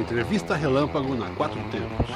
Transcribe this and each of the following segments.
Entrevista Relâmpago na Quatro Tempos.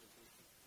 何?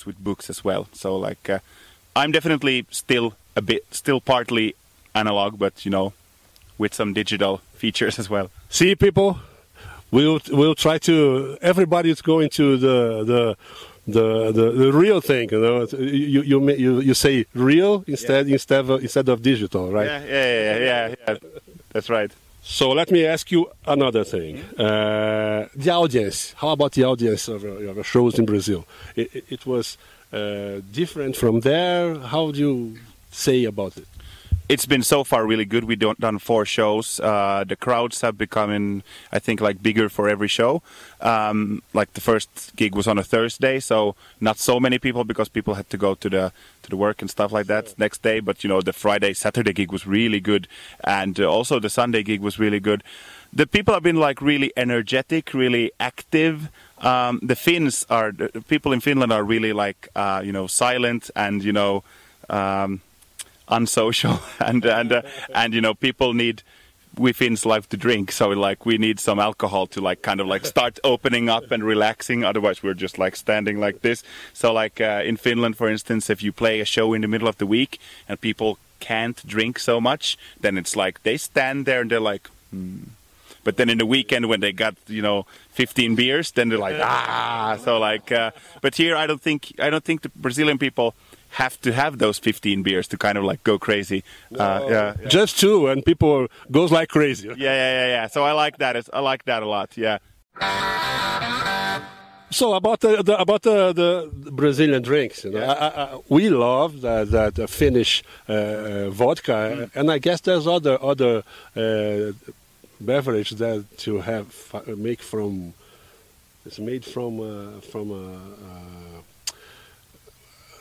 Shows with books as well. So like, uh, I'm definitely still a bit, still partly analog, but you know, with some digital features as well. See, people, we'll we'll try to. Everybody is going to the the. The, the, the real thing, you know, you you you, you say real instead yeah. instead of instead of digital, right? Yeah, yeah, yeah, yeah, yeah. That's right. So let me ask you another thing. Uh, the audience. How about the audience of, of shows in Brazil? It, it, it was uh, different from there. How do you say about it? It's been so far really good. We've done four shows. Uh, the crowds have become, I think, like bigger for every show. Um, like the first gig was on a Thursday, so not so many people because people had to go to the to the work and stuff like that next day. But you know, the Friday, Saturday gig was really good, and uh, also the Sunday gig was really good. The people have been like really energetic, really active. Um, the Finns are the people in Finland are really like uh, you know silent and you know. Um, unsocial and and uh, and you know people need we Finns like to drink, so like we need some alcohol to like kind of like start opening up and relaxing. Otherwise, we're just like standing like this. So like uh, in Finland, for instance, if you play a show in the middle of the week and people can't drink so much, then it's like they stand there and they're like. Hmm. But then in the weekend when they got you know 15 beers, then they're like ah. So like, uh, but here I don't think I don't think the Brazilian people have to have those 15 beers to kind of like go crazy. Uh, yeah, yeah, Just two, and people goes like crazy. Yeah, yeah, yeah, yeah. So I like that. I like that a lot. Yeah. So about the, the about the, the, Brazilian drinks, you know, yeah. I, I, we love that, that Finnish uh, uh, vodka, mm. and I guess there's other other uh, beverage that you have make from. It's made from uh, from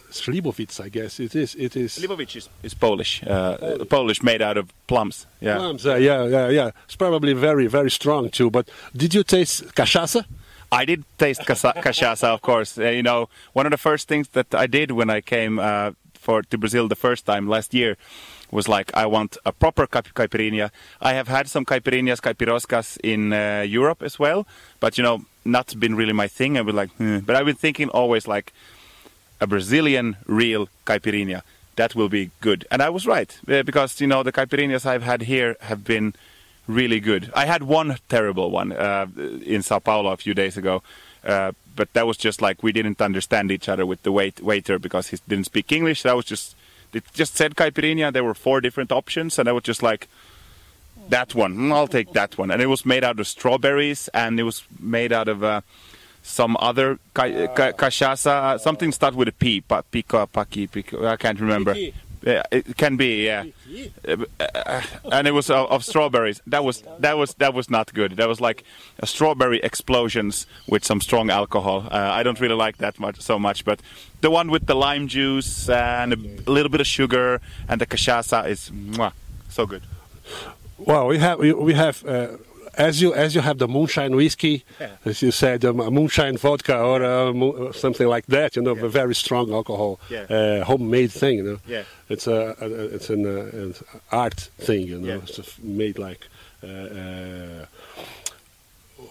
uh, uh, Slivovitz, I guess it is. It is. Slivovitz is, is Polish. Uh, Polish, made out of plums. Yeah. Plums. Uh, yeah, yeah, yeah. It's probably very, very strong too. But did you taste cachaça? I did taste cachaça, of course. Uh, you know, one of the first things that I did when I came uh, for to Brazil the first time last year was like, I want a proper caipirinha. I have had some caipirinhas, caipiroscas in uh, Europe as well, but you know, not been really my thing. I was like, hmm. but I've been thinking always like a Brazilian real caipirinha. That will be good. And I was right uh, because you know the caipirinhas I've had here have been really good. I had one terrible one uh, in Sao Paulo a few days ago, uh, but that was just like we didn't understand each other with the wait- waiter because he didn't speak English. That was just it just said caipirinha. There were four different options, and I was just like, that one. I'll take that one. And it was made out of strawberries, and it was made out of. Uh, some other ca- ca- cachaça, something start with a P, pa- pico, paki, pico, I can't remember. Yeah, it can be, yeah. Uh, and it was of, of, strawberries. That was that was that was not good. That was like a strawberry explosions with some strong alcohol. Uh, I don't really like that much so much, but the one with the lime juice and a little bit of sugar and the cachaça is mwah, so good. Well, we have we, we have uh, as you as you have the moonshine whiskey, yeah. as you said, um, moonshine vodka or uh, something like that, you know, yeah. a very strong alcohol, yeah. uh, homemade thing, you know. Yeah. It's a, a it's an, uh, an, art thing, you know. It's made like. Uh, uh,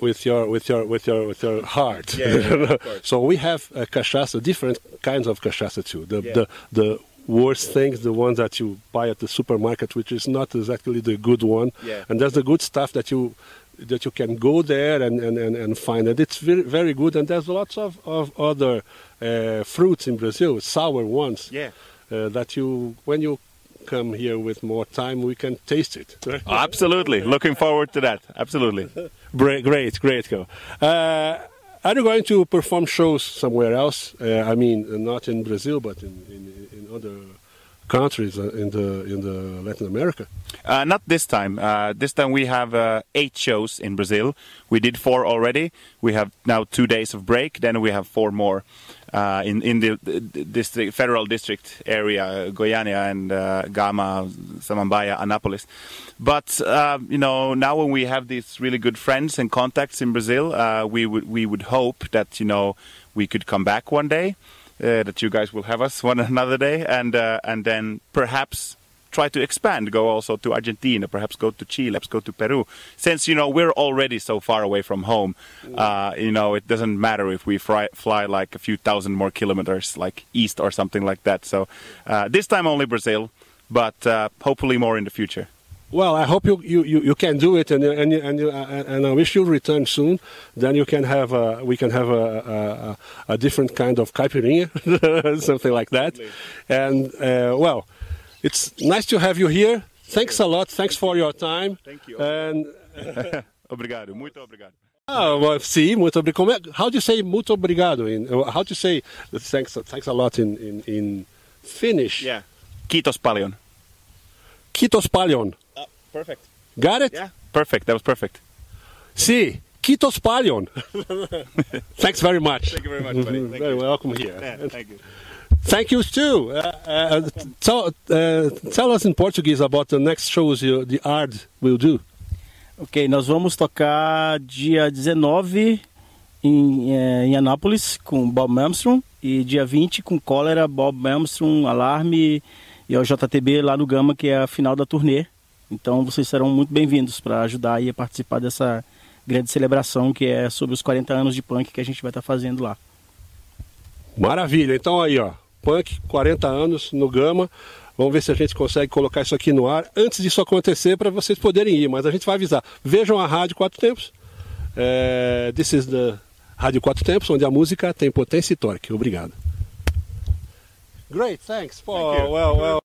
with your with your with your with your heart. Yeah, so we have uh, cachaça, different kinds of cachaça too. The the the worst things, the ones that you buy at the supermarket, which is not exactly the good one. Yeah. And there's the good stuff that you that you can go there and, and, and, and find. And it's very, very good. And there's lots of, of other uh, fruits in Brazil, sour ones, yeah. uh, that you, when you come here with more time, we can taste it. Absolutely. Looking forward to that. Absolutely. great, great, great. Go. Uh, are you going to perform shows somewhere else? Uh, I mean, not in Brazil, but in, in, in other countries uh, in the in the Latin America? Uh, not this time. Uh, this time we have uh, eight shows in Brazil. We did four already. We have now two days of break. Then we have four more uh, in in the, district, federal district area, Goiânia and uh, Gama, Samambaia, Anápolis. But you know, now when we have these really good friends and contacts in Brazil, we would we would hope that you know we could come back one day uh, that you guys will have us one another day, and uh, and then perhaps try to expand, go also to Argentina, perhaps go to Chile, perhaps go to Peru. Since you know we're already so far away from home, uh, you know it doesn't matter if we fly, fly like a few thousand more kilometers, like east or something like that. So uh, this time only Brazil, but uh, hopefully more in the future. Well, I hope you, you, you, you can do it, and and and, you, uh, and I wish you return soon. Then you can have a, we can have a, a, a different kind of caipirinha, something like that. And uh, well, it's nice to have you here. Thanks a lot. Thanks for your time. Thank you. And obrigado, muito obrigado. oh, well, sim, muito obrigado. How do you say muito obrigado? In how do you say thanks? Thanks a lot in in, in Finnish. Yeah. Kiitos paljon. Kiitos paljon. Uh, perfect. Got it? Yeah. Perfect. That was perfect. Si, kiitos paljon. Thanks very much. Thank you very much, buddy. Thank very you. welcome here. Yeah, thank you. Thank you too. Uh, uh, tell, uh, tell us in Portuguese about the next shows you, the art will do. Ok, nós vamos tocar dia 19 em, eh, em Anápolis com Bob Malmström e dia 20 com Cólera, Bob Malmström, Alarme e o JTB lá no Gama, que é a final da turnê. Então vocês serão muito bem-vindos para ajudar a participar dessa grande celebração que é sobre os 40 anos de punk que a gente vai estar fazendo lá. Maravilha. Então aí, ó, punk 40 anos no Gama. Vamos ver se a gente consegue colocar isso aqui no ar antes disso acontecer para vocês poderem ir, mas a gente vai avisar. Vejam a Rádio Quatro Tempos. É, this is the Rádio Quatro Tempos, onde a música tem potência e torque. Obrigado. Great, thanks. for Thank you. well, well.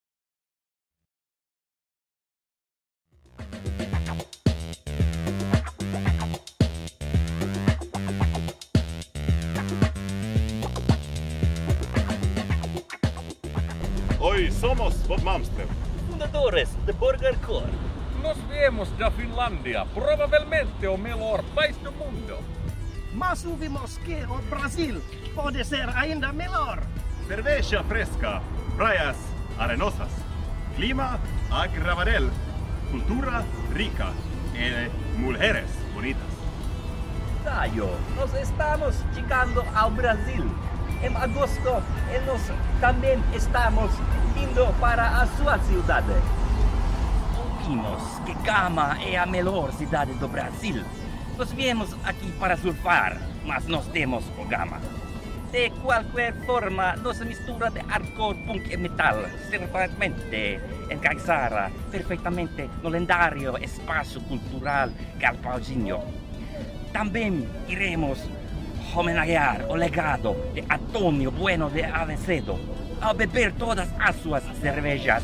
Hoy somos Bob Malmström. fundadores de Burger Core. Nos viemos da Finlandia, provavelmente o melhor país do mundo. Mas ouvimos que o Brasil pode ser ainda melhor. Cerveja fresca, praias arenosas, clima agradable, cultura rica y mujeres bonitas. Dayo, nos estamos llegando ao Brasil. Em agosto, e nós também estamos indo para a sua cidade. Ouvimos que Gama é a melhor cidade do Brasil. Nós viemos aqui para surfar, mas nós temos o Gama. De qualquer forma, nossa mistura de hardcore, punk e metal certamente encaixará perfeitamente no lendário espaço cultural Galpauzinho. Também iremos homenagear o legado de Antônio Bueno de Avecedo ao beber todas as suas cervejas.